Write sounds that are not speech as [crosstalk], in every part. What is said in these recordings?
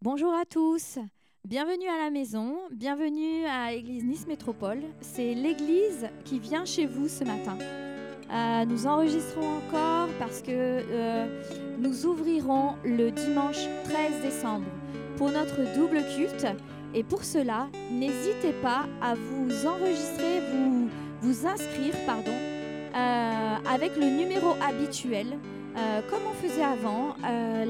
Bonjour à tous, bienvenue à la maison, bienvenue à Église Nice Métropole. C'est l'église qui vient chez vous ce matin. Euh, nous enregistrons encore parce que euh, nous ouvrirons le dimanche 13 décembre pour notre double culte. Et pour cela, n'hésitez pas à vous enregistrer, vous, vous inscrire, pardon, euh, avec le numéro habituel. Euh, comme on faisait avant, euh,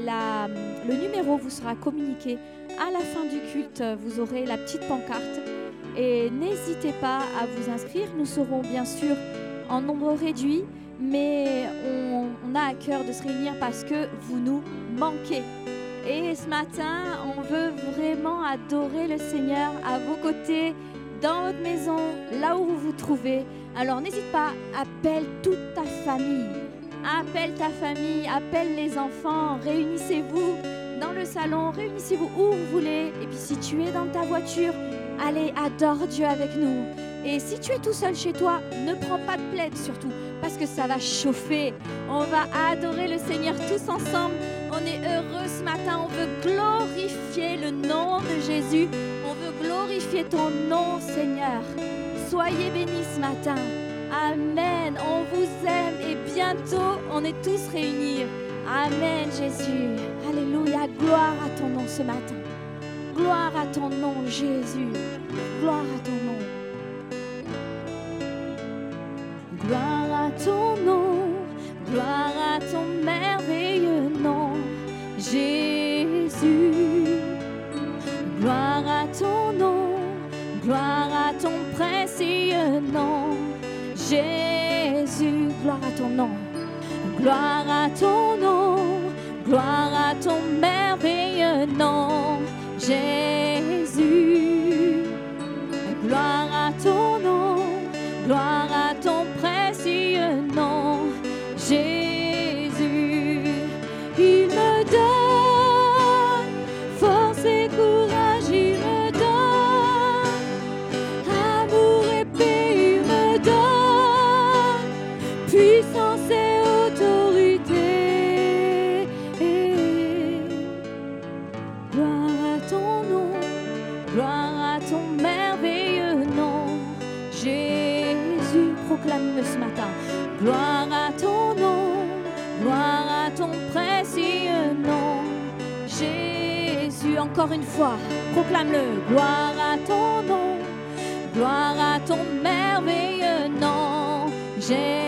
le numéro vous sera communiqué à la fin du culte. Vous aurez la petite pancarte. Et n'hésitez pas à vous inscrire. Nous serons bien sûr en nombre réduit, mais on, on a à cœur de se réunir parce que vous nous manquez. Et ce matin, on veut vraiment adorer le Seigneur à vos côtés, dans votre maison, là où vous vous trouvez. Alors n'hésite pas, appelle toute ta famille. Appelle ta famille, appelle les enfants, réunissez-vous dans le salon, réunissez-vous où vous voulez. Et puis si tu es dans ta voiture, allez, adore Dieu avec nous. Et si tu es tout seul chez toi, ne prends pas de plaid surtout, parce que ça va chauffer. On va adorer le Seigneur tous ensemble. On est heureux ce matin, on veut glorifier le nom de Jésus. On veut glorifier ton nom, Seigneur. Soyez bénis ce matin. Amen. On vous aime et bientôt on est tous réunis. Amen, Jésus. Alléluia. Gloire à ton nom ce matin. Gloire à ton nom, Jésus. Gloire à ton nom. Gloire à ton nom, gloire à ton merveilleux nom, Jésus. Proclame-le. Gloire à ton nom, gloire à ton merveilleux nom, Jésus.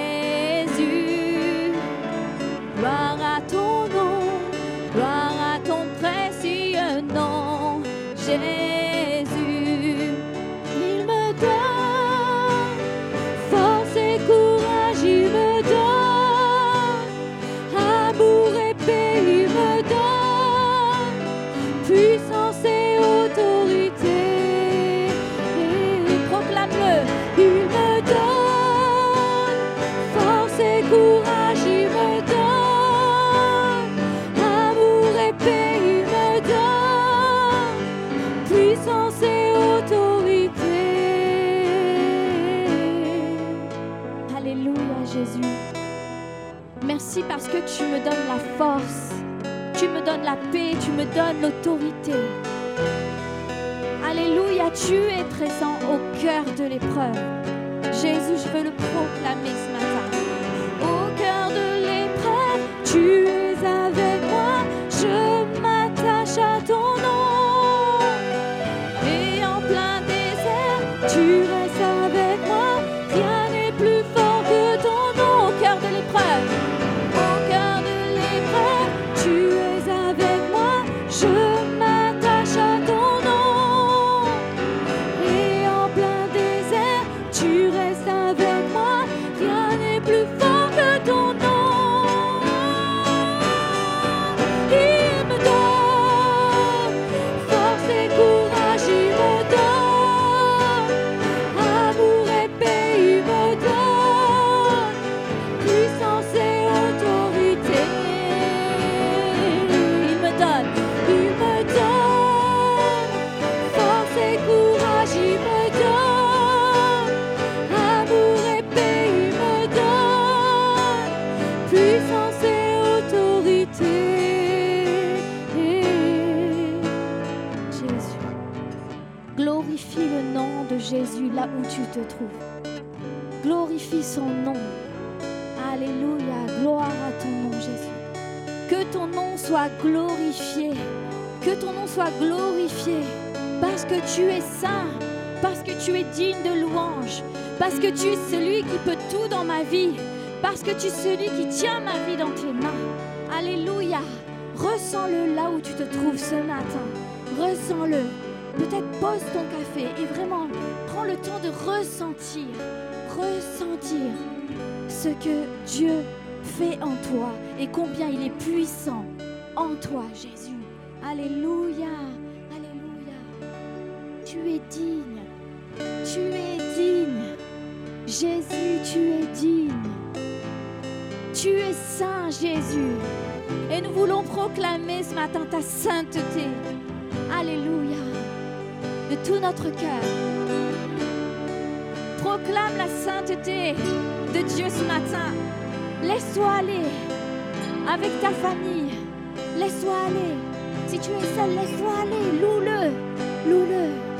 Parce que tu es saint. Parce que tu es digne de louange. Parce que tu es celui qui peut tout dans ma vie. Parce que tu es celui qui tient ma vie dans tes mains. Alléluia. Ressens-le là où tu te trouves ce matin. Ressens-le. Peut-être pose ton café et vraiment prends le temps de ressentir, ressentir ce que Dieu fait en toi et combien il est puissant en toi, Jésus. Alléluia. Tu es digne, tu es digne. Jésus, tu es digne. Tu es saint, Jésus. Et nous voulons proclamer ce matin ta sainteté. Alléluia. De tout notre cœur. Proclame la sainteté de Dieu ce matin. Laisse-toi aller avec ta famille. Laisse-toi aller. Si tu es seul, laisse-toi aller. Loue-le. Loue-le.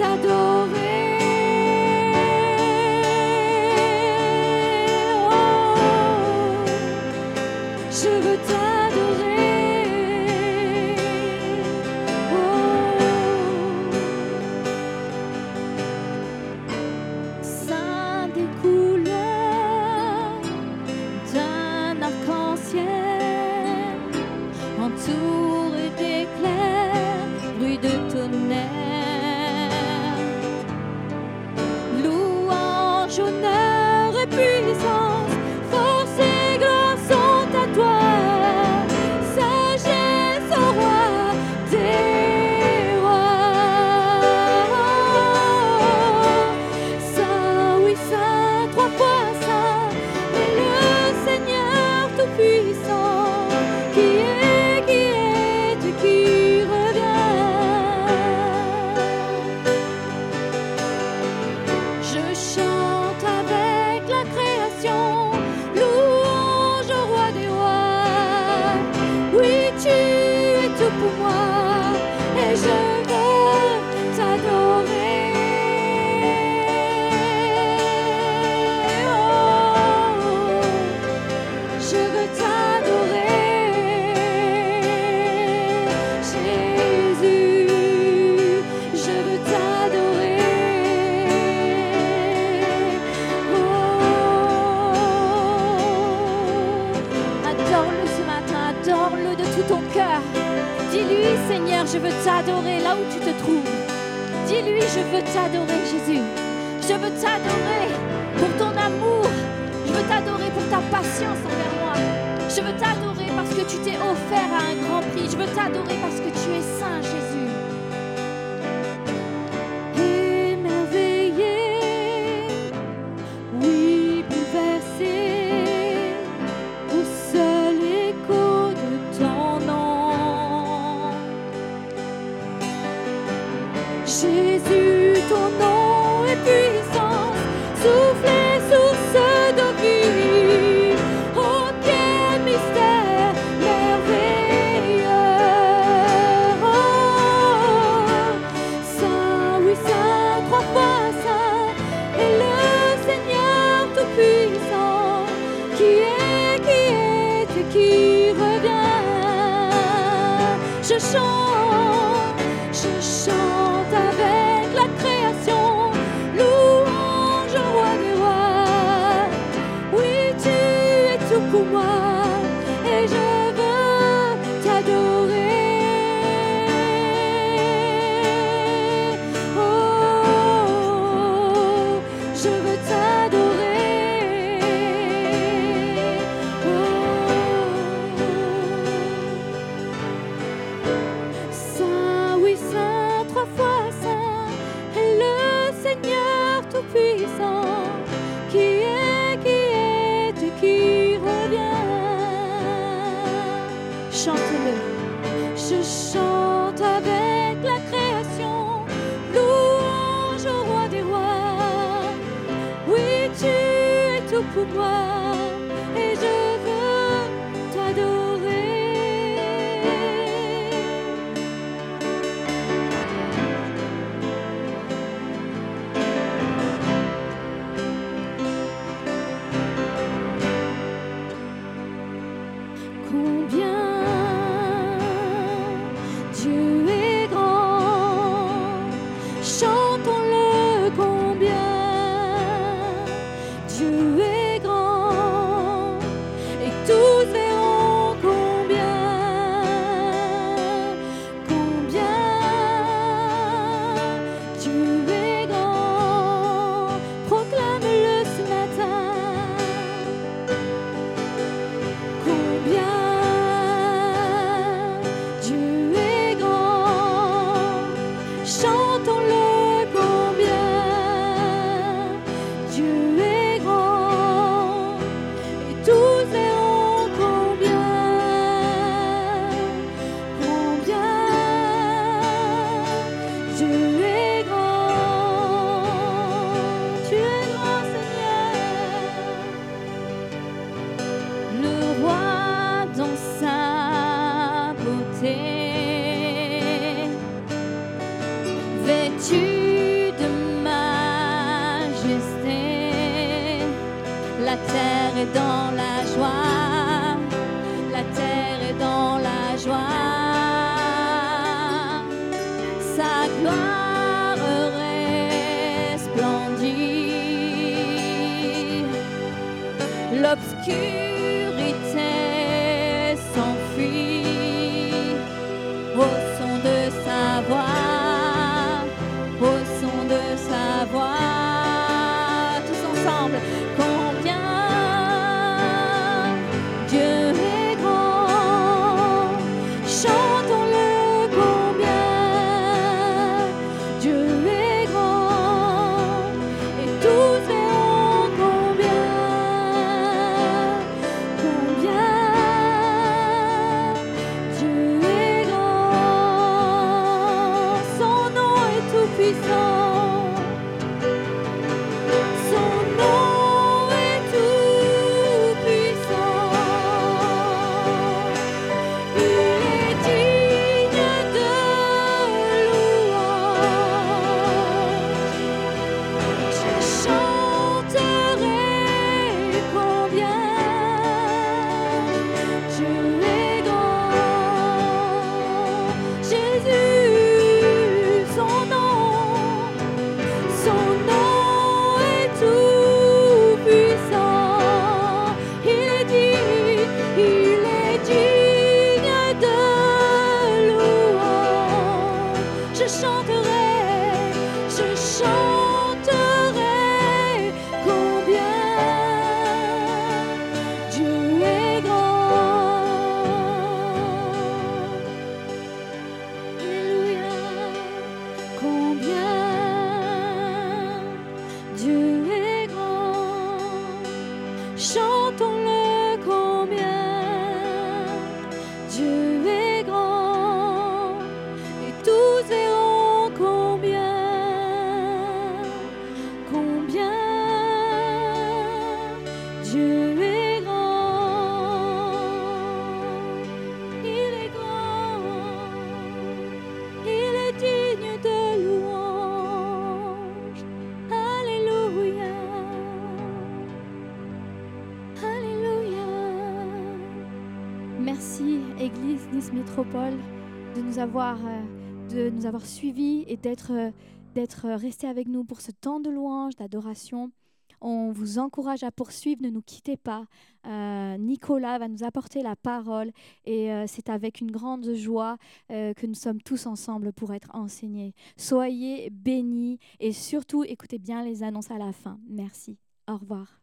Veux Je veux t'adorer là où tu te trouves. Dis-lui, je veux t'adorer, Jésus. Je veux t'adorer pour ton amour. Je veux t'adorer pour ta patience envers moi. Je veux t'adorer parce que tu t'es offert à un grand prix. Je veux t'adorer parce que tu es saint, Jésus. De nous avoir, euh, de nous avoir suivis et d'être euh, d'être resté avec nous pour ce temps de louange, d'adoration. On vous encourage à poursuivre, ne nous quittez pas. Euh, Nicolas va nous apporter la parole et c'est avec une grande joie que nous sommes tous ensemble pour être enseignés. Soyez bénis et surtout écoutez bien les annonces à la fin. Merci. Au revoir.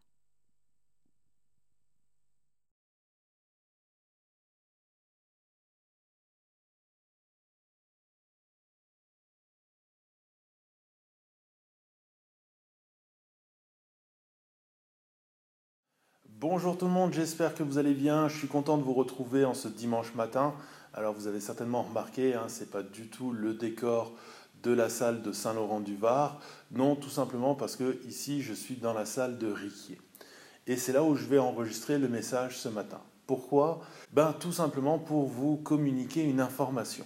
Bonjour tout le monde, j'espère que vous allez bien. Je suis content de vous retrouver en ce dimanche matin. Alors vous avez certainement remarqué, hein, ce n'est pas du tout le décor de la salle de Saint-Laurent-du-Var. Non, tout simplement parce que ici je suis dans la salle de Riquier. Et c'est là où je vais enregistrer le message ce matin. Pourquoi? Ben tout simplement pour vous communiquer une information.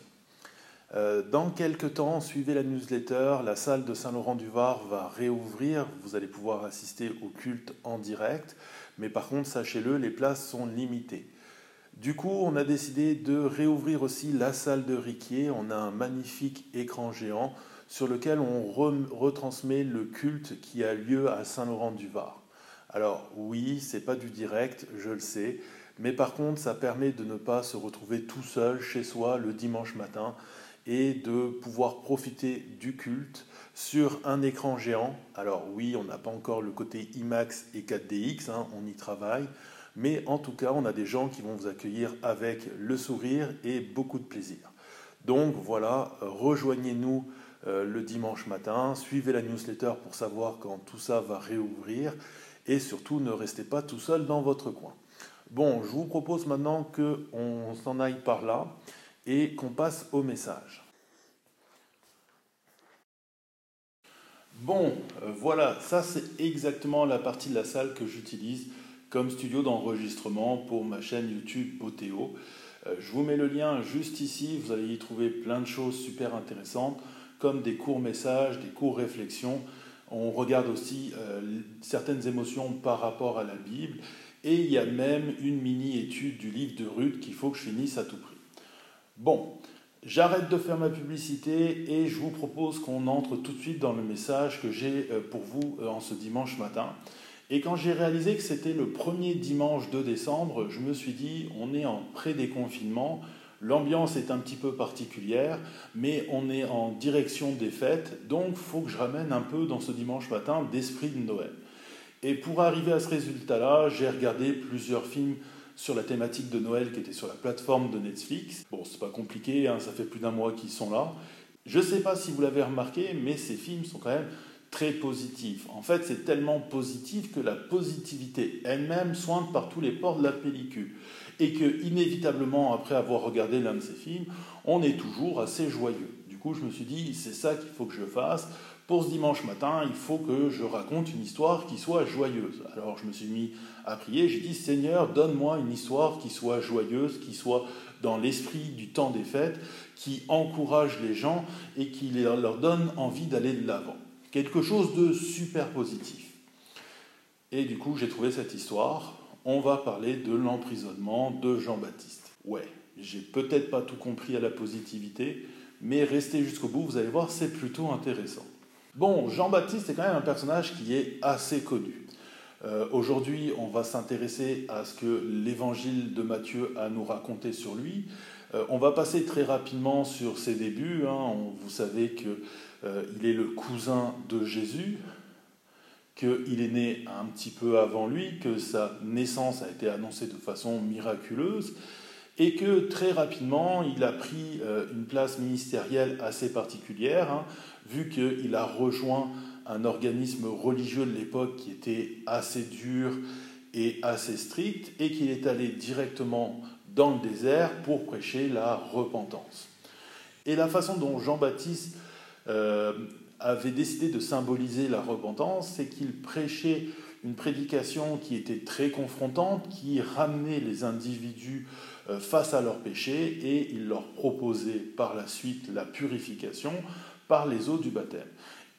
Euh, dans quelques temps, suivez la newsletter, la salle de Saint-Laurent-du-Var va réouvrir, vous allez pouvoir assister au culte en direct. Mais par contre, sachez-le, les places sont limitées. Du coup, on a décidé de réouvrir aussi la salle de Riquier. On a un magnifique écran géant sur lequel on retransmet le culte qui a lieu à Saint-Laurent-du-Var. Alors oui, c'est pas du direct, je le sais, mais par contre, ça permet de ne pas se retrouver tout seul chez soi le dimanche matin et de pouvoir profiter du culte sur un écran géant. Alors oui, on n'a pas encore le côté IMAX et 4DX, hein, on y travaille, mais en tout cas, on a des gens qui vont vous accueillir avec le sourire et beaucoup de plaisir. Donc voilà, rejoignez-nous euh, le dimanche matin, suivez la newsletter pour savoir quand tout ça va réouvrir et surtout ne restez pas tout seul dans votre coin. Bon, je vous propose maintenant qu'on s'en aille par là et qu'on passe au message. Bon, euh, voilà, ça c'est exactement la partie de la salle que j'utilise comme studio d'enregistrement pour ma chaîne YouTube Botéo. Euh, je vous mets le lien juste ici, vous allez y trouver plein de choses super intéressantes, comme des courts messages, des courts réflexions. On regarde aussi euh, certaines émotions par rapport à la Bible, et il y a même une mini-étude du livre de Ruth qu'il faut que je finisse à tout prix. Bon, J'arrête de faire ma publicité et je vous propose qu'on entre tout de suite dans le message que j'ai euh, pour vous euh, en ce dimanche matin. Et quand j'ai réalisé que c'était le premier dimanche de décembre, je me suis dit, on est en pré-déconfinement, l'ambiance est un petit peu particulière, mais on est en direction des fêtes, donc faut que je ramène un peu dans ce dimanche matin d'esprit de Noël. Et pour arriver à ce résultat-là, j'ai regardé plusieurs films sur la thématique de Noël qui était sur la plateforme de Netflix. Bon, c'est pas compliqué, hein, ça fait plus d'un mois qu'ils sont là. Je sais pas si vous l'avez remarqué, mais ces films sont quand même très positifs. En fait, c'est tellement positif que la positivité elle-même sointe par tous les ports de la pellicule. Et que, inévitablement, après avoir regardé l'un de ces films, on est toujours assez joyeux. Du coup, je me suis dit, c'est ça qu'il faut que je fasse pour ce dimanche matin, il faut que je raconte une histoire qui soit joyeuse. Alors je me suis mis à prier, j'ai dit Seigneur, donne-moi une histoire qui soit joyeuse, qui soit dans l'esprit du temps des fêtes, qui encourage les gens et qui leur donne envie d'aller de l'avant. Quelque chose de super positif. Et du coup, j'ai trouvé cette histoire. On va parler de l'emprisonnement de Jean-Baptiste. Ouais, j'ai peut-être pas tout compris à la positivité, mais restez jusqu'au bout, vous allez voir, c'est plutôt intéressant. Bon, Jean-Baptiste est quand même un personnage qui est assez connu. Euh, aujourd'hui, on va s'intéresser à ce que l'évangile de Matthieu a nous raconté sur lui. Euh, on va passer très rapidement sur ses débuts. Hein. vous savez qu'il euh, est le cousin de Jésus, qu'il est né un petit peu avant lui, que sa naissance a été annoncée de façon miraculeuse, et que très rapidement, il a pris une place ministérielle assez particulière. Hein vu qu'il a rejoint un organisme religieux de l'époque qui était assez dur et assez strict, et qu'il est allé directement dans le désert pour prêcher la repentance. Et la façon dont Jean-Baptiste euh, avait décidé de symboliser la repentance, c'est qu'il prêchait une prédication qui était très confrontante, qui ramenait les individus euh, face à leurs péchés, et il leur proposait par la suite la purification par les eaux du baptême.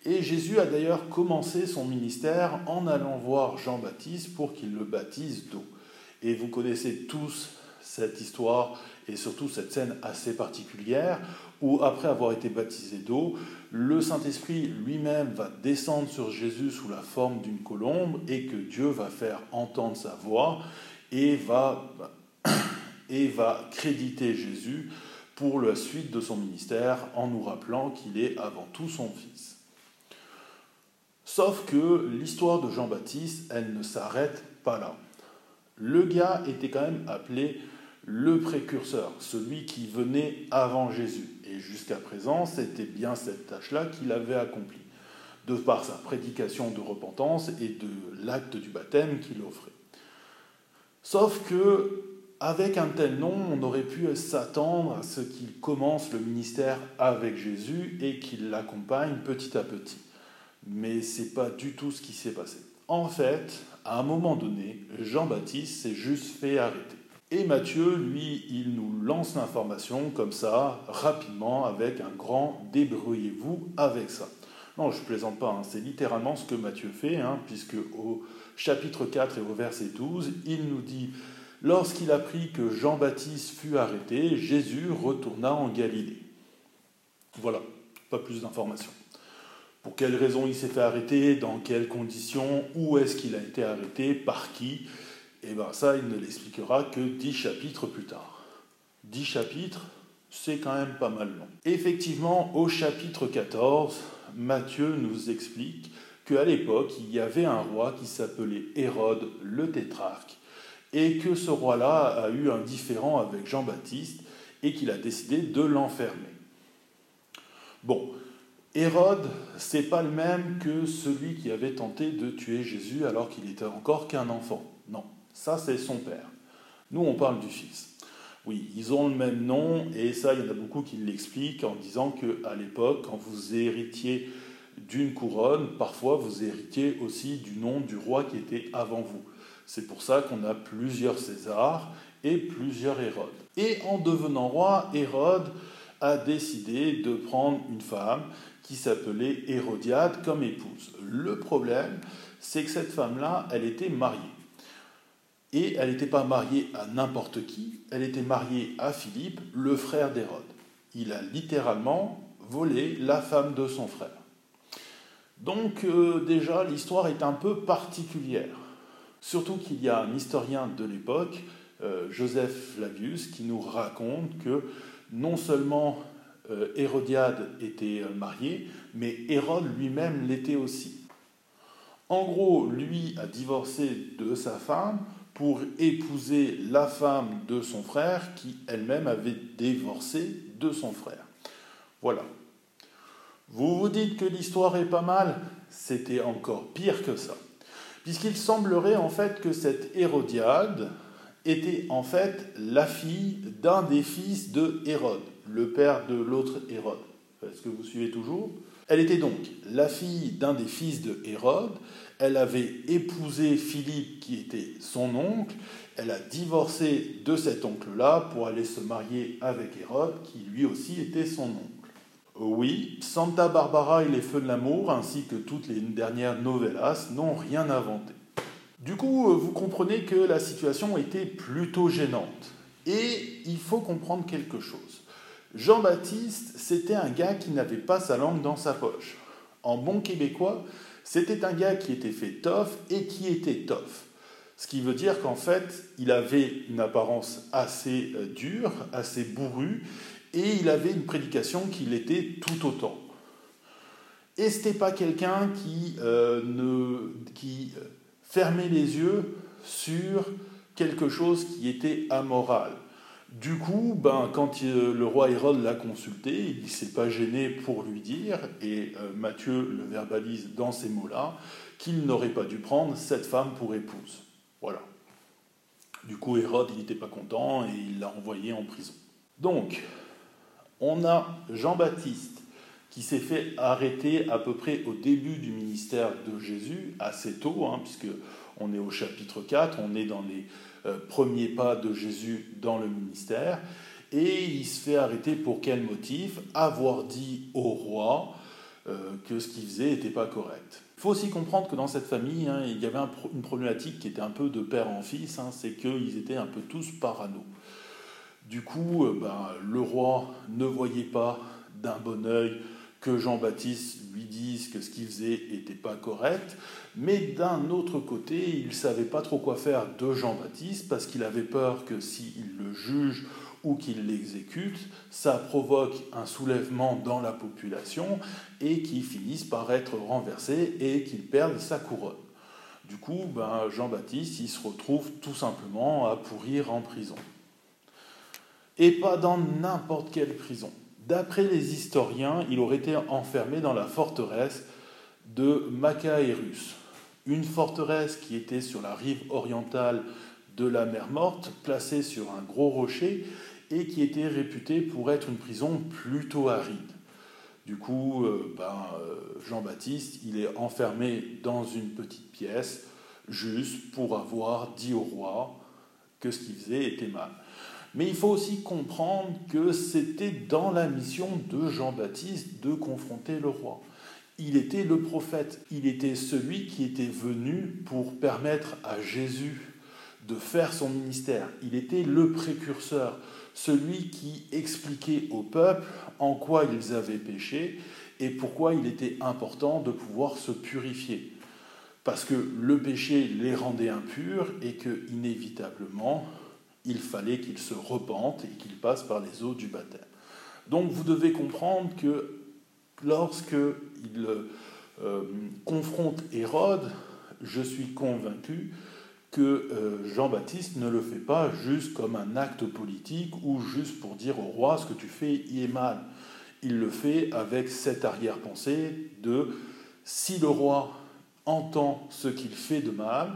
Et Jésus a d'ailleurs commencé son ministère en allant voir Jean-Baptiste pour qu'il le baptise d'eau. Et vous connaissez tous cette histoire et surtout cette scène assez particulière où, après avoir été baptisé d'eau, le Saint-Esprit lui-même va descendre sur Jésus sous la forme d'une colombe et que Dieu va faire entendre sa voix et va, [coughs] et va créditer Jésus pour la suite de son ministère en nous rappelant qu'il est avant tout son Fils. Sauf que l'histoire de Jean-Baptiste, elle ne s'arrête pas là. Le gars était quand même appelé le précurseur, celui qui venait avant Jésus. Et jusqu'à présent, c'était bien cette tâche-là qu'il avait accomplie, de par sa prédication de repentance et de l'acte du baptême qu'il offrait. Sauf que, avec un tel nom, on aurait pu s'attendre à ce qu'il commence le ministère avec Jésus et qu'il l'accompagne petit à petit. Mais ce n'est pas du tout ce qui s'est passé. En fait, à un moment donné, Jean-Baptiste s'est juste fait arrêter. Et Matthieu, lui, il nous lance l'information comme ça, rapidement, avec un grand débrouillez-vous avec ça. Non, je plaisante pas, hein. c'est littéralement ce que Matthieu fait, hein, puisque au chapitre 4 et au verset 12, il nous dit Lorsqu'il apprit que Jean-Baptiste fut arrêté, Jésus retourna en Galilée. Voilà, pas plus d'informations. Pour quelles raisons il s'est fait arrêter, dans quelles conditions, où est-ce qu'il a été arrêté, par qui? Et eh bien ça, il ne l'expliquera que dix chapitres plus tard. Dix chapitres, c'est quand même pas mal long. Effectivement, au chapitre 14, Matthieu nous explique qu'à l'époque, il y avait un roi qui s'appelait Hérode le tétrarque, et que ce roi-là a eu un différend avec Jean-Baptiste, et qu'il a décidé de l'enfermer. Bon, Hérode, c'est pas le même que celui qui avait tenté de tuer Jésus alors qu'il était encore qu'un enfant. Non, ça, c'est son père. Nous, on parle du fils. Oui, ils ont le même nom, et ça, il y en a beaucoup qui l'expliquent en disant qu'à l'époque, quand vous héritiez d'une couronne, parfois vous héritiez aussi du nom du roi qui était avant vous. C'est pour ça qu'on a plusieurs Césars et plusieurs Hérodes. Et en devenant roi, Hérode a décidé de prendre une femme qui s'appelait Hérodiade comme épouse. Le problème, c'est que cette femme-là, elle était mariée. Et elle n'était pas mariée à n'importe qui, elle était mariée à Philippe, le frère d'Hérode. Il a littéralement volé la femme de son frère. Donc euh, déjà, l'histoire est un peu particulière. Surtout qu'il y a un historien de l'époque, euh, Joseph Flavius, qui nous raconte que non seulement euh, Hérodiade était mariée, mais Hérode lui-même l'était aussi. En gros, lui a divorcé de sa femme pour épouser la femme de son frère qui elle-même avait divorcé de son frère. Voilà. Vous vous dites que l'histoire est pas mal C'était encore pire que ça. Puisqu'il semblerait en fait que cette Hérodiade était en fait la fille d'un des fils de Hérode, le père de l'autre Hérode. Est-ce que vous suivez toujours? Elle était donc la fille d'un des fils de Hérode, elle avait épousé Philippe qui était son oncle, elle a divorcé de cet oncle-là pour aller se marier avec Hérode qui lui aussi était son oncle. Oui, Santa Barbara et les Feux de l'amour, ainsi que toutes les dernières novellas, n'ont rien inventé. Du coup, vous comprenez que la situation était plutôt gênante. Et il faut comprendre quelque chose. Jean-Baptiste, c'était un gars qui n'avait pas sa langue dans sa poche. En bon québécois, c'était un gars qui était fait tough et qui était tough. Ce qui veut dire qu'en fait, il avait une apparence assez euh, dure, assez bourrue, et il avait une prédication qui l'était tout autant. Et ce n'était pas quelqu'un qui, euh, qui euh, fermait les yeux sur quelque chose qui était amoral. Du coup, ben, quand le roi Hérode l'a consulté, il ne s'est pas gêné pour lui dire, et euh, Matthieu le verbalise dans ces mots-là, qu'il n'aurait pas dû prendre cette femme pour épouse. Voilà. Du coup, Hérode, il n'était pas content et il l'a envoyé en prison. Donc, on a Jean-Baptiste qui s'est fait arrêter à peu près au début du ministère de Jésus, assez tôt, hein, puisque on est au chapitre 4, on est dans les euh, premier pas de Jésus dans le ministère. Et il se fait arrêter pour quel motif? Avoir dit au roi euh, que ce qu'il faisait n'était pas correct. Il faut aussi comprendre que dans cette famille, hein, il y avait une problématique qui était un peu de père en fils, hein, c'est qu'ils étaient un peu tous parano. Du coup, euh, ben, le roi ne voyait pas d'un bon œil que Jean-Baptiste lui dise que ce qu'il faisait n'était pas correct, mais d'un autre côté, il ne savait pas trop quoi faire de Jean-Baptiste parce qu'il avait peur que s'il le juge ou qu'il l'exécute, ça provoque un soulèvement dans la population et qu'il finisse par être renversé et qu'il perde sa couronne. Du coup, ben, Jean-Baptiste, il se retrouve tout simplement à pourrir en prison. Et pas dans n'importe quelle prison. D'après les historiens, il aurait été enfermé dans la forteresse de Macaérus, une forteresse qui était sur la rive orientale de la mer Morte, placée sur un gros rocher, et qui était réputée pour être une prison plutôt aride. Du coup, euh, ben, euh, Jean-Baptiste, il est enfermé dans une petite pièce, juste pour avoir dit au roi que ce qu'il faisait était mal. Mais il faut aussi comprendre que c'était dans la mission de Jean-Baptiste de confronter le roi. Il était le prophète, il était celui qui était venu pour permettre à Jésus de faire son ministère. Il était le précurseur, celui qui expliquait au peuple en quoi ils avaient péché et pourquoi il était important de pouvoir se purifier. Parce que le péché les rendait impurs et que, inévitablement, il fallait qu'ils se repentent et qu'ils passent par les eaux du baptême. Donc vous devez comprendre que lorsque il euh, confronte Hérode, je suis convaincu que euh, Jean-Baptiste ne le fait pas juste comme un acte politique ou juste pour dire au roi ce que tu fais y est mal. Il le fait avec cette arrière-pensée de si le roi entend ce qu'il fait de mal,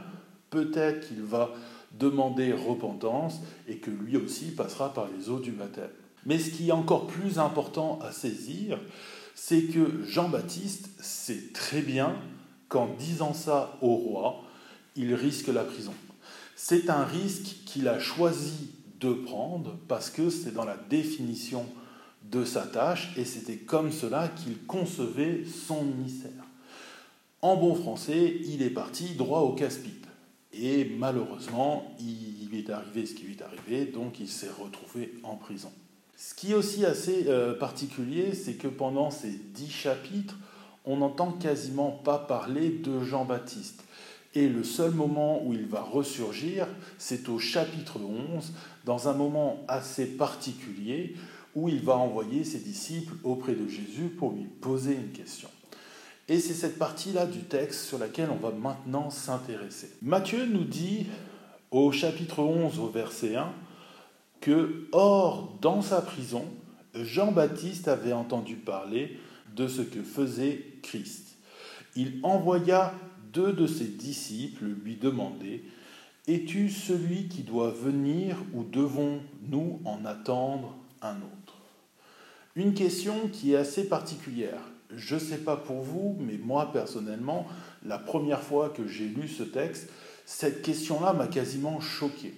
peut-être qu'il va demander repentance et que lui aussi passera par les eaux du baptême. Mais ce qui est encore plus important à saisir, c'est que Jean-Baptiste sait très bien qu'en disant ça au roi, il risque la prison. C'est un risque qu'il a choisi de prendre parce que c'est dans la définition de sa tâche et c'était comme cela qu'il concevait son ministère. En bon français, il est parti droit au casse-pipe. Et malheureusement, il est arrivé ce qui lui est arrivé, donc il s'est retrouvé en prison. Ce qui est aussi assez euh, particulier, c'est que pendant ces dix chapitres, on n'entend quasiment pas parler de Jean-Baptiste. Et le seul moment où il va ressurgir, c'est au chapitre 11, dans un moment assez particulier, où il va envoyer ses disciples auprès de Jésus pour lui poser une question. Et c'est cette partie-là du texte sur laquelle on va maintenant s'intéresser. Matthieu nous dit au chapitre 11 au verset 1 que, or, dans sa prison, Jean-Baptiste avait entendu parler de ce que faisait Christ. Il envoya deux de ses disciples lui demander Es-tu celui qui doit venir ou devons-nous en attendre un autre? Une question qui est assez particulière. Je ne sais pas pour vous, mais moi personnellement, la première fois que j'ai lu ce texte, cette question-là m'a quasiment choqué.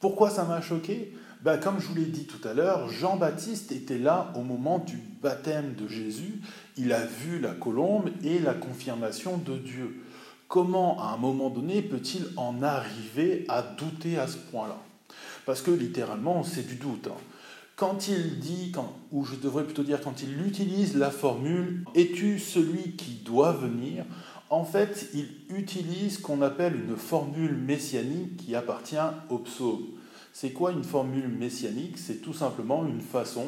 Pourquoi ça m'a choqué? Ben, Comme je vous l'ai dit tout à l'heure, Jean-Baptiste était là au moment du baptême de Jésus. Il a vu la colombe et la confirmation de Dieu. Comment, à un moment donné, peut-il en arriver à douter à ce point-là? Parce que littéralement, c'est du doute. Hein. Quand il dit, ou je devrais plutôt dire quand il utilise la formule ⁇ Es-tu celui qui doit venir ?⁇ en fait, il utilise ce qu'on appelle une formule messianique qui appartient au psaume. C'est quoi une formule messianique? C'est tout simplement une façon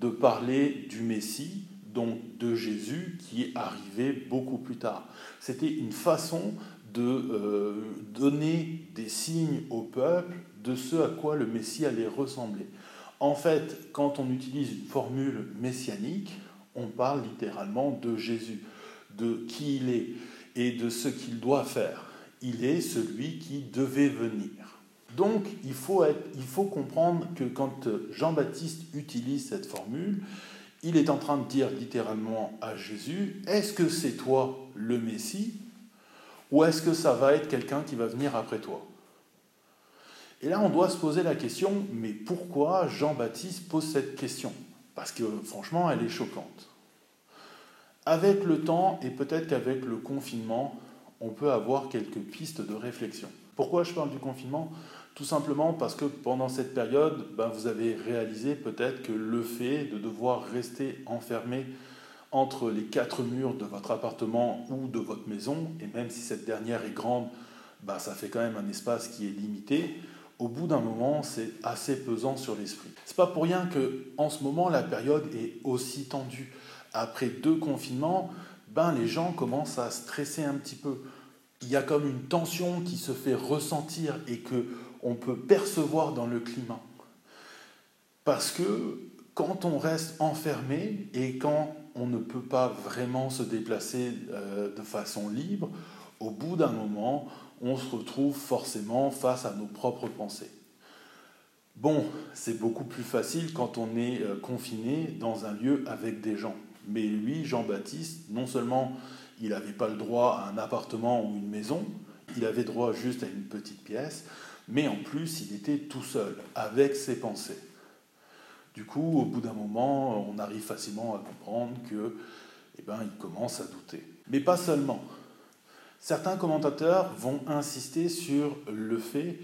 de parler du Messie donc de Jésus qui est arrivé beaucoup plus tard. C'était une façon de euh, donner des signes au peuple de ce à quoi le Messie allait ressembler. En fait, quand on utilise une formule messianique, on parle littéralement de Jésus, de qui il est et de ce qu'il doit faire. Il est celui qui devait venir. Donc il faut, comprendre que quand Jean-Baptiste utilise cette formule, il est en train de dire littéralement à Jésus, est-ce que c'est toi le Messie ou est-ce que ça va être quelqu'un qui va venir après toi? Et là, on doit se poser la question, mais pourquoi Jean-Baptiste pose cette question? Parce que franchement, elle est choquante. Avec le temps, et peut-être qu'avec le confinement, on peut avoir quelques pistes de réflexion. Pourquoi je parle du confinement? Tout simplement parce que pendant cette période, ben, vous avez réalisé peut-être que le fait de devoir rester enfermé entre les quatre murs de votre appartement ou de votre maison, et même si cette dernière est grande, ben, ça fait quand même un espace qui est limité, au bout d'un moment, c'est assez pesant sur l'esprit. C'est pas pour rien que, en ce moment, la période est aussi tendue. Après deux confinements, ben, les gens commencent à stresser un petit peu. Il y a comme une tension qui se fait ressentir et que on peut percevoir dans le climat. Parce que quand on reste enfermé et quand on ne peut pas vraiment se déplacer euh, de façon libre, au bout d'un moment, on se retrouve forcément face à nos propres pensées. Bon, c'est beaucoup plus facile quand on est euh, confiné dans un lieu avec des gens. Mais lui, Jean-Baptiste, non seulement il n'avait pas le droit à un appartement ou une maison, il avait droit juste à une petite pièce, mais en plus il était tout seul, avec ses pensées. Du coup, au bout d'un moment, on arrive facilement à comprendre que, eh ben, il commence à douter. Mais pas seulement. Certains commentateurs vont insister sur le fait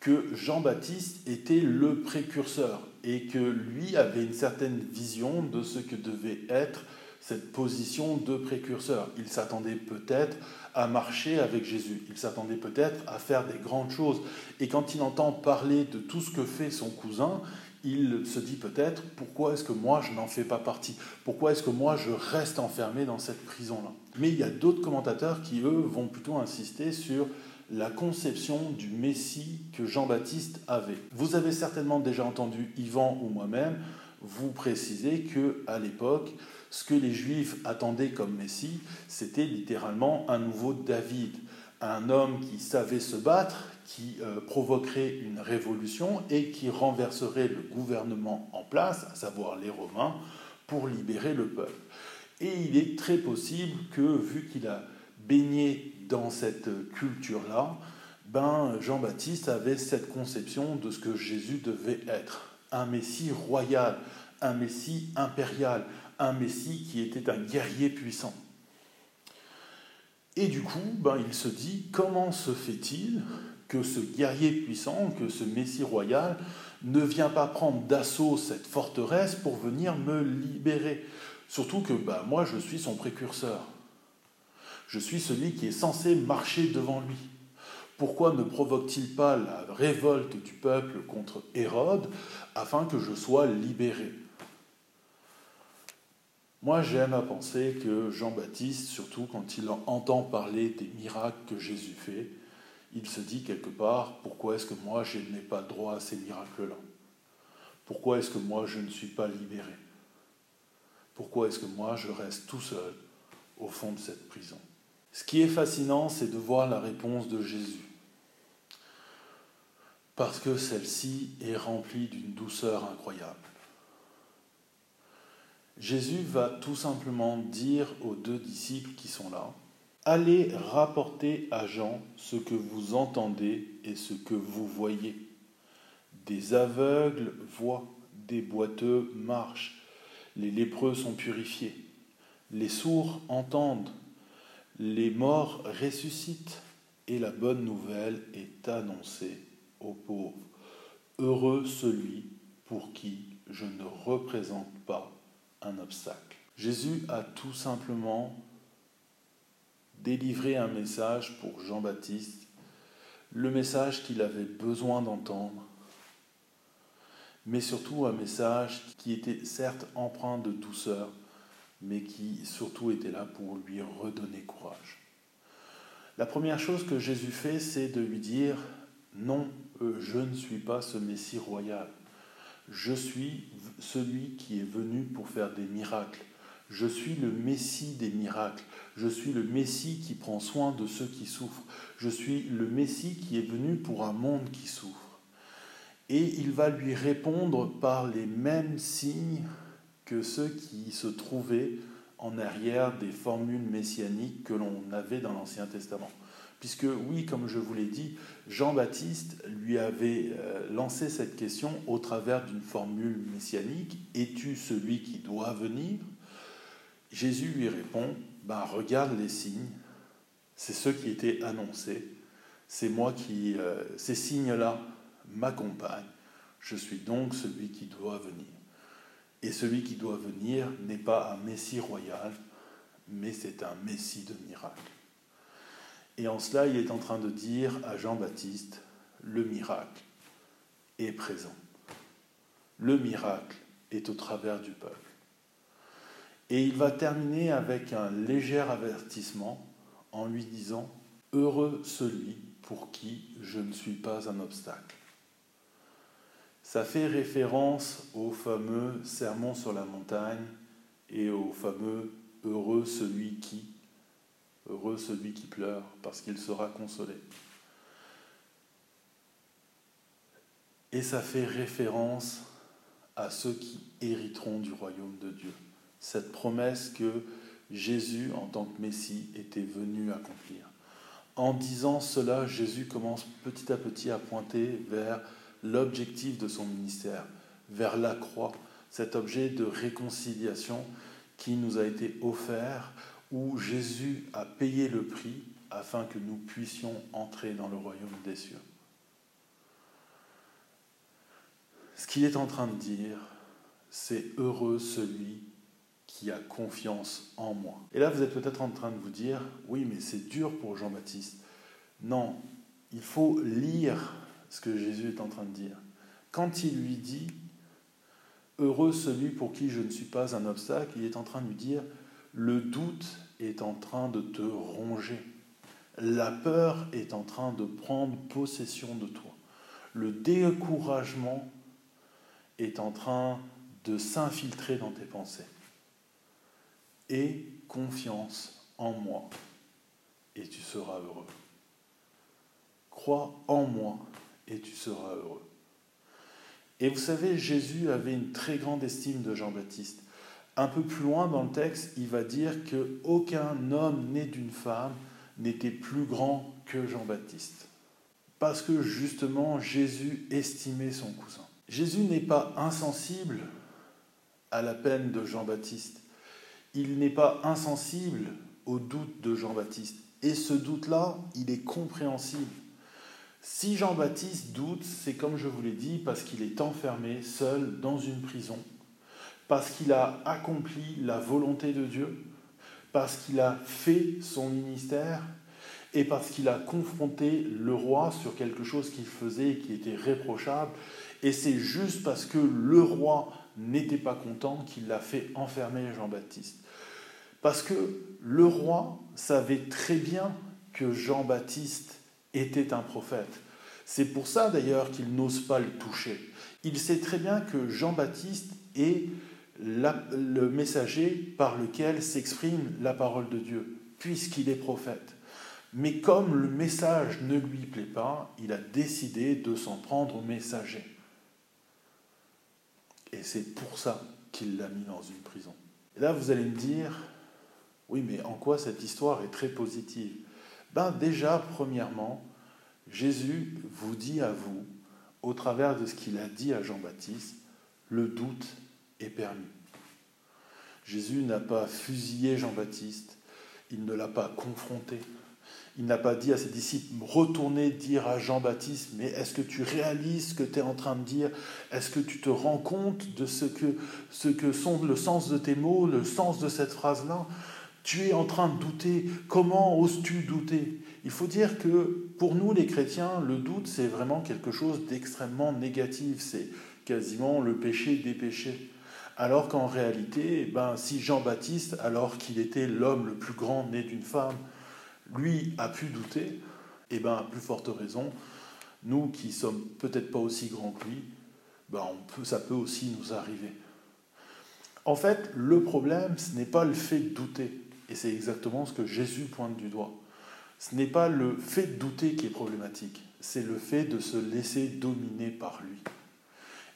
que Jean-Baptiste était le précurseur et que lui avait une certaine vision de ce que devait être cette position de précurseur. Il s'attendait peut-être à marcher avec Jésus, il s'attendait peut-être à faire des grandes choses. Et quand il entend parler de tout ce que fait son cousin, il se dit peut-être pourquoi est-ce que moi je n'en fais pas partie? Pourquoi est-ce que moi je reste enfermé dans cette prison-là? Mais il y a d'autres commentateurs qui, eux, vont plutôt insister sur la conception du Messie que Jean-Baptiste avait. Vous avez certainement déjà entendu Yvan ou moi-même vous préciser que à l'époque, ce que les Juifs attendaient comme Messie, c'était littéralement un nouveau David, un homme qui savait se battre, qui euh, provoquerait une révolution et qui renverserait le gouvernement en place, à savoir les Romains, pour libérer le peuple. Et il est très possible que, vu qu'il a baigné dans cette culture-là, ben, Jean-Baptiste avait cette conception de ce que Jésus devait être. Un Messie royal, un Messie impérial, un Messie qui était un guerrier puissant. Et du coup, ben, il se dit, comment se fait-il que ce guerrier puissant, que ce Messie royal, ne vient pas prendre d'assaut cette forteresse pour venir me libérer Surtout que ben, moi, je suis son précurseur. Je suis celui qui est censé marcher devant lui. Pourquoi ne provoque-t-il pas la révolte du peuple contre Hérode afin que je sois libéré? Moi, j'aime à penser que Jean-Baptiste, surtout quand il entend parler des miracles que Jésus fait, il se dit quelque part, pourquoi est-ce que moi je n'ai pas droit à ces miracles-là? Pourquoi est-ce que moi je ne suis pas libéré? Pourquoi est-ce que moi je reste tout seul au fond de cette prison? Ce qui est fascinant, c'est de voir la réponse de Jésus. Parce que celle-ci est remplie d'une douceur incroyable. Jésus va tout simplement dire aux deux disciples qui sont là, Allez rapporter à Jean ce que vous entendez et ce que vous voyez. Des aveugles voient, des boiteux marchent, les lépreux sont purifiés, les sourds entendent, les morts ressuscitent et la bonne nouvelle est annoncée aux pauvres. Heureux celui pour qui je ne représente pas un obstacle. Jésus a tout simplement délivré un message pour Jean-Baptiste, le message qu'il avait besoin d'entendre, mais surtout un message qui était certes empreint de douceur, mais qui surtout était là pour lui redonner courage. La première chose que Jésus fait, c'est de lui dire, non, euh, je ne suis pas ce Messie royal. Je suis celui qui est venu pour faire des miracles. Je suis le Messie des miracles. Je suis le Messie qui prend soin de ceux qui souffrent. Je suis le Messie qui est venu pour un monde qui souffre. Et il va lui répondre par les mêmes signes que ceux qui se trouvaient en arrière des formules messianiques que l'on avait dans l'Ancien Testament. Puisque oui, comme je vous l'ai dit, Jean-Baptiste lui avait euh, lancé cette question au travers d'une formule messianique, Es-tu celui qui doit venir? Jésus lui répond, ben, regarde les signes, c'est ceux qui étaient annoncés, c'est moi qui... Euh, ces signes-là m'accompagne. Je suis donc celui qui doit venir. Et celui qui doit venir n'est pas un Messie royal, mais c'est un Messie de miracle. Et en cela, il est en train de dire à Jean-Baptiste, le miracle est présent. Le miracle est au travers du peuple. Et il va terminer avec un léger avertissement en lui disant, Heureux celui pour qui je ne suis pas un obstacle. Ça fait référence au fameux sermon sur la montagne et au fameux Heureux celui qui, heureux celui qui pleure parce qu'il sera consolé. Et ça fait référence à ceux qui hériteront du royaume de Dieu. Cette promesse que Jésus, en tant que Messie, était venu accomplir. En disant cela, Jésus commence petit à petit à pointer vers l'objectif de son ministère, vers la croix, cet objet de réconciliation qui nous a été offert, où Jésus a payé le prix afin que nous puissions entrer dans le royaume des cieux. Ce qu'il est en train de dire, c'est heureux celui qui a confiance en moi. Et là, vous êtes peut-être en train de vous dire, oui, mais c'est dur pour Jean-Baptiste. Non, il faut lire ce que Jésus est en train de dire. Quand il lui dit, heureux celui pour qui je ne suis pas un obstacle, il est en train de lui dire, le doute est en train de te ronger. La peur est en train de prendre possession de toi. Le découragement est en train de s'infiltrer dans tes pensées. Et confiance en moi, et tu seras heureux. Crois en moi, et tu seras heureux. Et vous savez, Jésus avait une très grande estime de Jean-Baptiste. Un peu plus loin dans le texte, il va dire que aucun homme né d'une femme n'était plus grand que Jean-Baptiste. Parce que justement, Jésus estimait son cousin. Jésus n'est pas insensible à la peine de Jean-Baptiste. Il n'est pas insensible au doute de Jean-Baptiste. Et ce doute-là, il est compréhensible. Si Jean-Baptiste doute, c'est comme je vous l'ai dit, parce qu'il est enfermé seul dans une prison, parce qu'il a accompli la volonté de Dieu, parce qu'il a fait son ministère et parce qu'il a confronté le roi sur quelque chose qu'il faisait et qui était réprochable et c'est juste parce que le roi n'était pas content qu'il l'a fait enfermer Jean-Baptiste. Parce que le roi savait très bien que Jean-Baptiste était un prophète. C'est pour ça d'ailleurs qu'il n'ose pas le toucher. Il sait très bien que Jean-Baptiste est le messager par lequel s'exprime la parole de Dieu, puisqu'il est prophète. Mais comme le message ne lui plaît pas, il a décidé de s'en prendre au messager. Et c'est pour ça qu'il l'a mis dans une prison. Et là, vous allez me dire, oui, mais en quoi cette histoire est très positive? Ben déjà, premièrement, Jésus vous dit à vous, au travers de ce qu'il a dit à Jean-Baptiste, le doute est permis. Jésus n'a pas fusillé Jean-Baptiste, il ne l'a pas confronté, il n'a pas dit à ses disciples, retournez dire à Jean-Baptiste, mais est-ce que tu réalises ce que tu es en train de dire? Est-ce que tu te rends compte de ce que, ce que sont le sens de tes mots, le sens de cette phrase-là? Tu es en train de douter. Comment oses-tu douter? Il faut dire que pour nous les chrétiens, le doute, c'est vraiment quelque chose d'extrêmement négatif. C'est quasiment le péché des péchés. Alors qu'en réalité, eh ben, si Jean-Baptiste, alors qu'il était l'homme le plus grand né d'une femme, lui a pu douter, et eh bien à plus forte raison, nous qui sommes peut-être pas aussi grands que lui, ben ça peut aussi nous arriver. En fait, le problème, ce n'est pas le fait de douter, et c'est exactement ce que Jésus pointe du doigt. Ce n'est pas le fait de douter qui est problématique, c'est le fait de se laisser dominer par lui.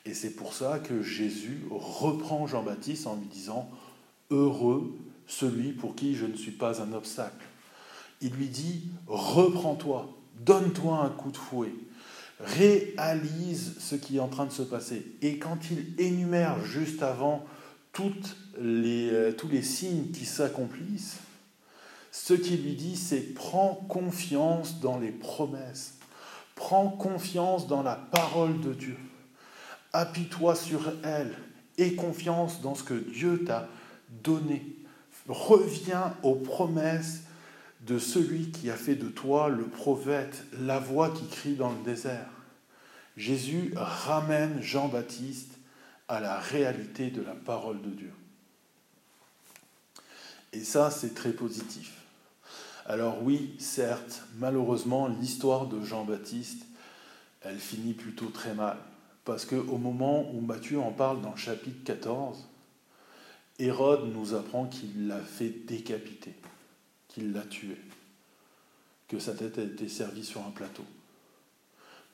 Et c'est pour ça que Jésus reprend Jean-Baptiste en lui disant Heureux celui pour qui je ne suis pas un obstacle il lui dit, reprends-toi, donne-toi un coup de fouet, réalise ce qui est en train de se passer. Et quand il énumère juste avant toutes les, euh, tous les signes qui s'accomplissent, ce qu'il lui dit, c'est prends confiance dans les promesses. Prends confiance dans la parole de Dieu. Appuie-toi sur elle. Aie confiance dans ce que Dieu t'a donné. Reviens aux promesses de celui qui a fait de toi le prophète, la voix qui crie dans le désert. Jésus ramène Jean-Baptiste à la réalité de la parole de Dieu. Et ça, c'est très positif. Alors oui, certes, malheureusement, l'histoire de Jean-Baptiste, elle finit plutôt très mal. Parce qu'au moment où Matthieu en parle dans le chapitre 14, Hérode nous apprend qu'il l'a fait décapiter, qu'il l'a tué, que sa tête a été servie sur un plateau.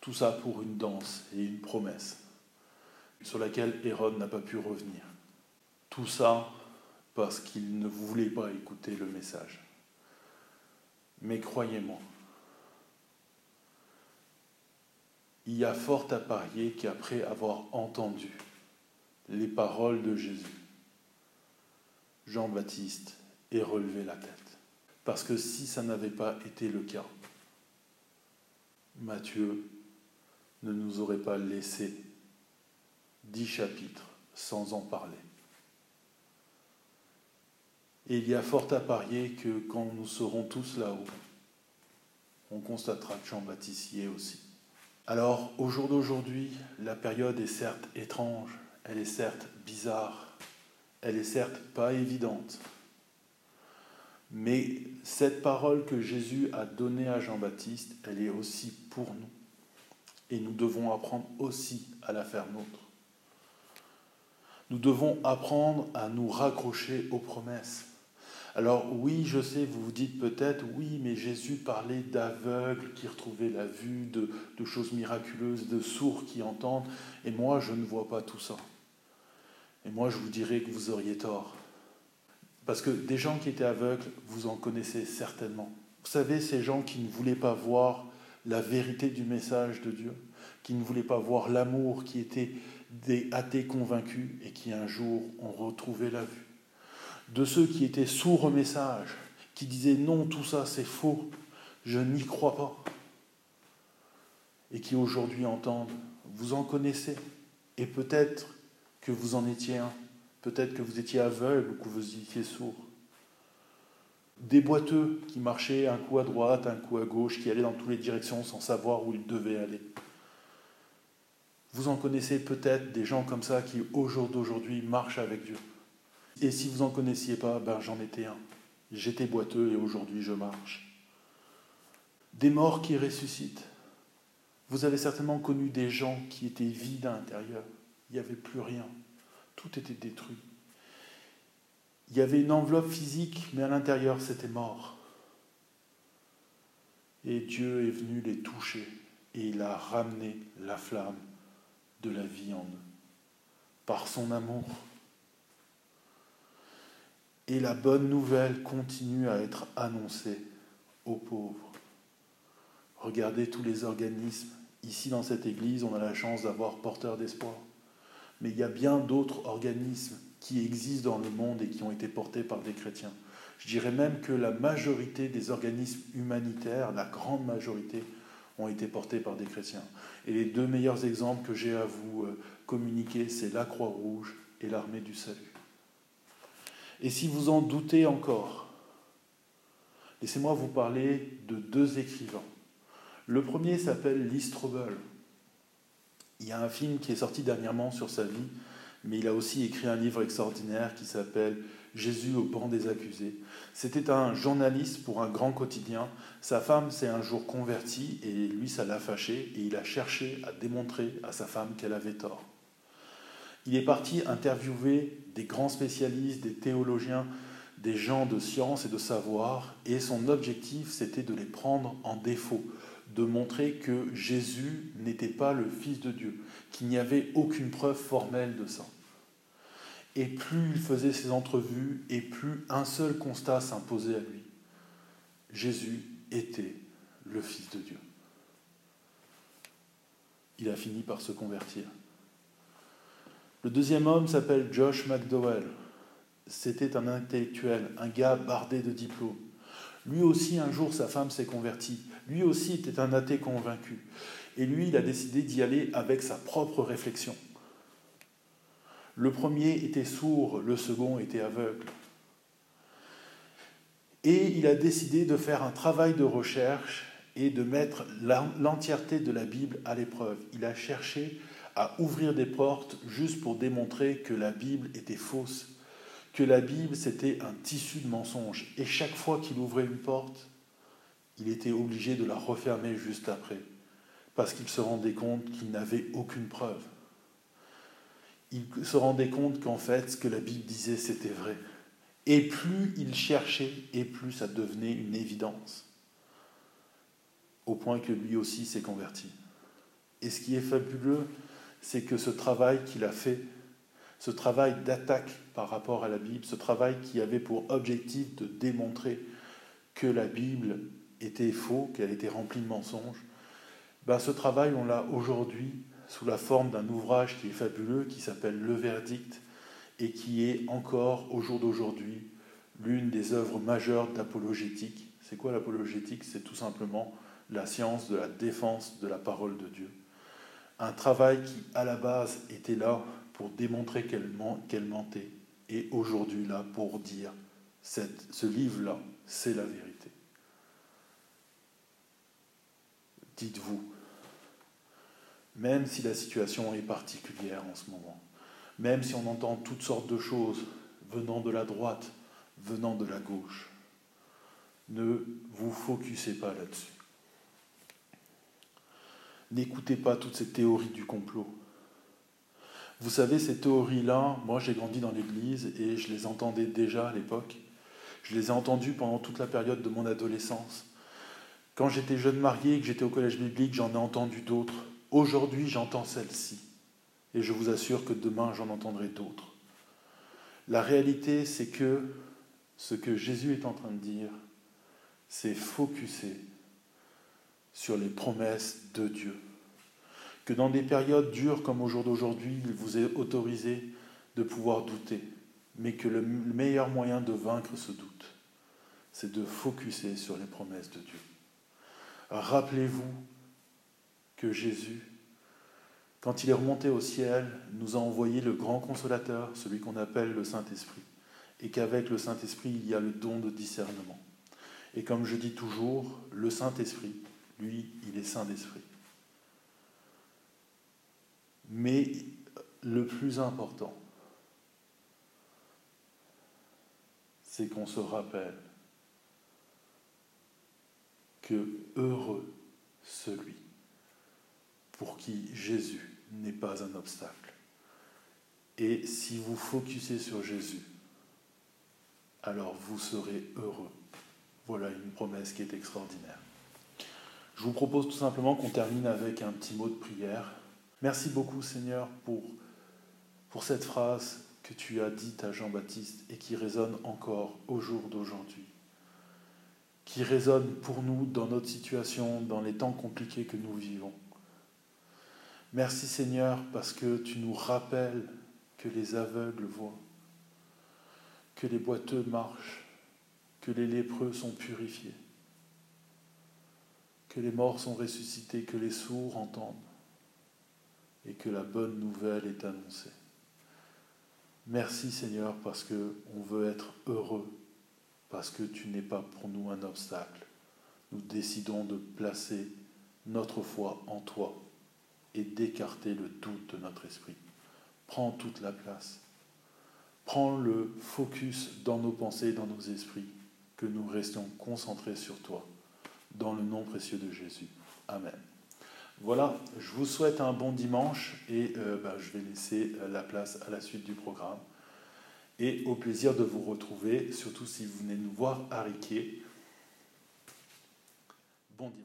Tout ça pour une danse et une promesse sur laquelle Hérode n'a pas pu revenir. Tout ça parce qu'il ne voulait pas écouter le message. Mais croyez-moi, il y a fort à parier qu'après avoir entendu les paroles de Jésus, Jean-Baptiste ait relevé la tête. Parce que si ça n'avait pas été le cas, Matthieu ne nous aurait pas laissé dix chapitres sans en parler. Et il y a fort à parier que quand nous serons tous là-haut, on constatera que Jean-Baptiste y est aussi. Alors, au jour d'aujourd'hui, la période est certes étrange, elle est certes bizarre, elle est certes pas évidente. Mais cette parole que Jésus a donnée à Jean-Baptiste, elle est aussi pour nous. Et nous devons apprendre aussi à la faire nôtre. Nous devons apprendre à nous raccrocher aux promesses. Alors oui, je sais, vous vous dites peut-être, oui, mais Jésus parlait d'aveugles qui retrouvaient la vue, de, de, choses miraculeuses, de sourds qui entendent, et moi, je ne vois pas tout ça. Et moi, je vous dirais que vous auriez tort. Parce que des gens qui étaient aveugles, vous en connaissez certainement. Vous savez, ces gens qui ne voulaient pas voir la vérité du message de Dieu, qui ne voulaient pas voir l'amour, qui étaient des athées convaincus et qui un jour ont retrouvé la vue de ceux qui étaient sourds au message, qui disaient non, tout ça c'est faux, je n'y crois pas, et qui aujourd'hui entendent, vous en connaissez, et peut-être que vous en étiez un, peut-être que vous étiez aveugle ou que vous étiez sourd. Des boiteux qui marchaient un coup à droite, un coup à gauche, qui allaient dans toutes les directions sans savoir où ils devaient aller. Vous en connaissez peut-être des gens comme ça qui, au jour d'aujourd'hui, marchent avec Dieu. Et si vous n'en connaissiez pas, ben j'en étais un. J'étais boiteux et aujourd'hui je marche. Des morts qui ressuscitent. Vous avez certainement connu des gens qui étaient vides à l'intérieur. Il n'y avait plus rien. Tout était détruit. Il y avait une enveloppe physique, mais à l'intérieur c'était mort. Et Dieu est venu les toucher et il a ramené la flamme de la vie en eux. Par son amour, et la bonne nouvelle continue à être annoncée aux pauvres. Regardez tous les organismes. Ici, dans cette église, on a la chance d'avoir porteur d'espoir. Mais il y a bien d'autres organismes qui existent dans le monde et qui ont été portés par des chrétiens. Je dirais même que la majorité des organismes humanitaires, la grande majorité, ont été portés par des chrétiens. Et les deux meilleurs exemples que j'ai à vous euh, communiquer, c'est la Croix-Rouge et l'armée du salut. Et si vous en doutez encore, laissez-moi vous parler de deux écrivains. Le premier s'appelle Lee Strobel. Il y a un film qui est sorti dernièrement sur sa vie, mais il a aussi écrit un livre extraordinaire qui s'appelle Jésus au banc des accusés. C'était un journaliste pour un grand quotidien. Sa femme s'est un jour convertie et lui, ça l'a fâché et il a cherché à démontrer à sa femme qu'elle avait tort. Il est parti interviewer des grands spécialistes, des théologiens, des gens de science et de savoir, et son objectif, c'était de les prendre en défaut, de montrer que Jésus n'était pas le Fils de Dieu, qu'il n'y avait aucune preuve formelle de ça. Et plus il faisait ces entrevues, et plus un seul constat s'imposait à lui. Jésus était le Fils de Dieu. Il a fini par se convertir. Le deuxième homme s'appelle Josh McDowell. C'était un intellectuel, un gars bardé de diplômes. Lui aussi, un jour, sa femme s'est convertie. Lui aussi était un athée convaincu. Et lui, il a décidé d'y aller avec sa propre réflexion. Le premier était sourd, le second était aveugle. Et il a décidé de faire un travail de recherche et de mettre l'entièreté de la Bible à l'épreuve. Il a cherché à ouvrir des portes juste pour démontrer que la Bible était fausse, que la Bible c'était un tissu de mensonges. Et chaque fois qu'il ouvrait une porte, il était obligé de la refermer juste après, parce qu'il se rendait compte qu'il n'avait aucune preuve. Il se rendait compte qu'en fait, ce que la Bible disait, c'était vrai. Et plus il cherchait, et plus ça devenait une évidence. Au point que lui aussi s'est converti. Et ce qui est fabuleux, c'est que ce travail qu'il a fait, ce travail d'attaque par rapport à la Bible, ce travail qui avait pour objectif de démontrer que la Bible était faux, qu'elle était remplie de mensonges, ben ce travail, on l'a aujourd'hui sous la forme d'un ouvrage qui est fabuleux, qui s'appelle Le Verdict, et qui est encore, au jour d'aujourd'hui, l'une des œuvres majeures d'apologétique. C'est quoi l'apologétique? C'est tout simplement la science de la défense de la parole de Dieu. Un travail qui, à la base, était là pour démontrer qu'elle mentait, et aujourd'hui là pour dire, ce livre-là, c'est la vérité. Dites-vous, même si la situation est particulière en ce moment, même si on entend toutes sortes de choses venant de la droite, venant de la gauche. Ne vous focussez pas là-dessus. N'écoutez pas toutes ces théories du complot. Vous savez, ces théories-là, moi j'ai grandi dans l'Église et je les entendais déjà à l'époque. Je les ai entendues pendant toute la période de mon adolescence. Quand j'étais jeune marié et que j'étais au collège biblique, j'en ai entendu d'autres. Aujourd'hui, j'entends celle-ci. Et je vous assure que demain, j'en entendrai d'autres. La réalité, c'est que ce que Jésus est en train de dire, c'est focuser sur les promesses de Dieu. Que dans des périodes dures comme au jour d'aujourd'hui, il vous est autorisé de pouvoir douter, mais que le meilleur moyen de vaincre ce doute, c'est de focuser sur les promesses de Dieu. Rappelez-vous Jésus, quand il est remonté au ciel, nous a envoyé le grand consolateur, celui qu'on appelle le Saint-Esprit et qu'avec le Saint-Esprit, il y a le don de discernement. Et comme je dis toujours, le Saint-Esprit, lui, il est saint d'esprit. Mais le plus important, c'est qu'on se rappelle que heureux celui pour qui Jésus n'est pas un obstacle. Et si vous focussez sur Jésus, alors vous serez heureux. Voilà une promesse qui est extraordinaire. Je vous propose tout simplement qu'on termine avec un petit mot de prière. Merci beaucoup Seigneur pour, pour cette phrase que tu as dite à Jean-Baptiste et qui résonne encore au jour d'aujourd'hui. Qui résonne pour nous dans notre situation, dans les temps compliqués que nous vivons. Merci Seigneur parce que tu nous rappelles que les aveugles voient que les boiteux marchent, que les lépreux sont purifiés, que les morts sont ressuscités, que les sourds entendent et que la bonne nouvelle est annoncée. Merci Seigneur parce que on veut être heureux, parce que tu n'es pas pour nous un obstacle. Nous décidons de placer notre foi en toi et d'écarter le doute de notre esprit. Prends toute la place. Prends le focus dans nos pensées, dans nos esprits, que nous restions concentrés sur toi, dans le nom précieux de Jésus. Amen. Voilà, je vous souhaite un bon dimanche et euh, ben, je vais laisser euh, la place à la suite du programme. Et au plaisir de vous retrouver, surtout si vous venez nous voir à Riquet. Bon dimanche.